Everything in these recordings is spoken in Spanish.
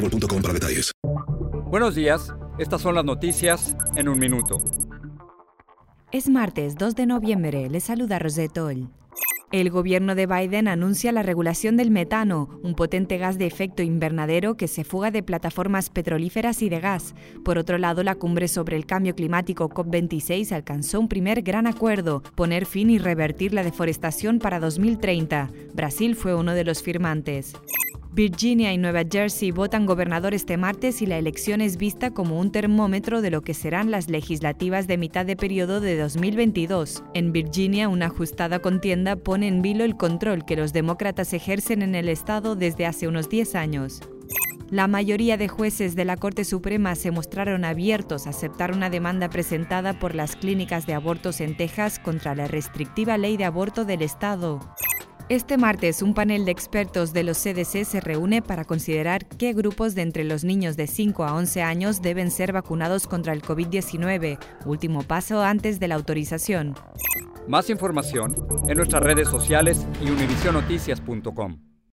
boostmobile.com para detalles. Buenos días, estas son las noticias en un minuto. Es martes 2 de noviembre, le saluda Rosetol. El gobierno de Biden anuncia la regulación del metano, un potente gas de efecto invernadero que se fuga de plataformas petrolíferas y de gas. Por otro lado, la cumbre sobre el cambio climático COP26 alcanzó un primer gran acuerdo, poner fin y revertir la deforestación para 2030. Brasil fue uno de los firmantes. Virginia y Nueva Jersey votan gobernador este martes y la elección es vista como un termómetro de lo que serán las legislativas de mitad de periodo de 2022. En Virginia, una ajustada contienda pone en vilo el control que los demócratas ejercen en el estado desde hace unos 10 años. La mayoría de jueces de la Corte Suprema se mostraron abiertos a aceptar una demanda presentada por las clínicas de abortos en Texas contra la restrictiva ley de aborto del Estado. Este martes, un panel de expertos de los CDC se reúne para considerar qué grupos de entre los niños de 5 a 11 años deben ser vacunados contra el COVID-19, último paso antes de la autorización. Más información en nuestras redes sociales y univisionoticias.com.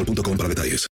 boostmobile.com para detalles.